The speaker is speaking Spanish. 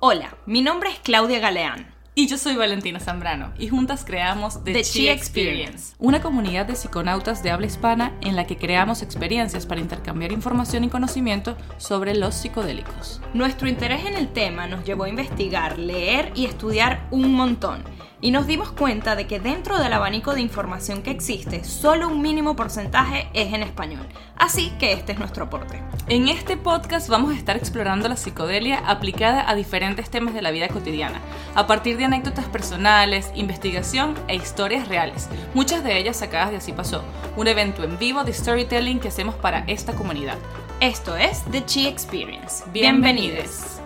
Hola, mi nombre es Claudia Galeán. Y yo soy Valentina Zambrano y juntas creamos The, The Chi Experience, una comunidad de psiconautas de habla hispana en la que creamos experiencias para intercambiar información y conocimiento sobre los psicodélicos. Nuestro interés en el tema nos llevó a investigar, leer y estudiar un montón. Y nos dimos cuenta de que dentro del abanico de información que existe, solo un mínimo porcentaje es en español. Así que este es nuestro aporte. En este podcast vamos a estar explorando la psicodelia aplicada a diferentes temas de la vida cotidiana, a partir de anécdotas personales, investigación e historias reales, muchas de ellas sacadas de Así Pasó, un evento en vivo de storytelling que hacemos para esta comunidad. Esto es The Chi Experience. Bienvenidos.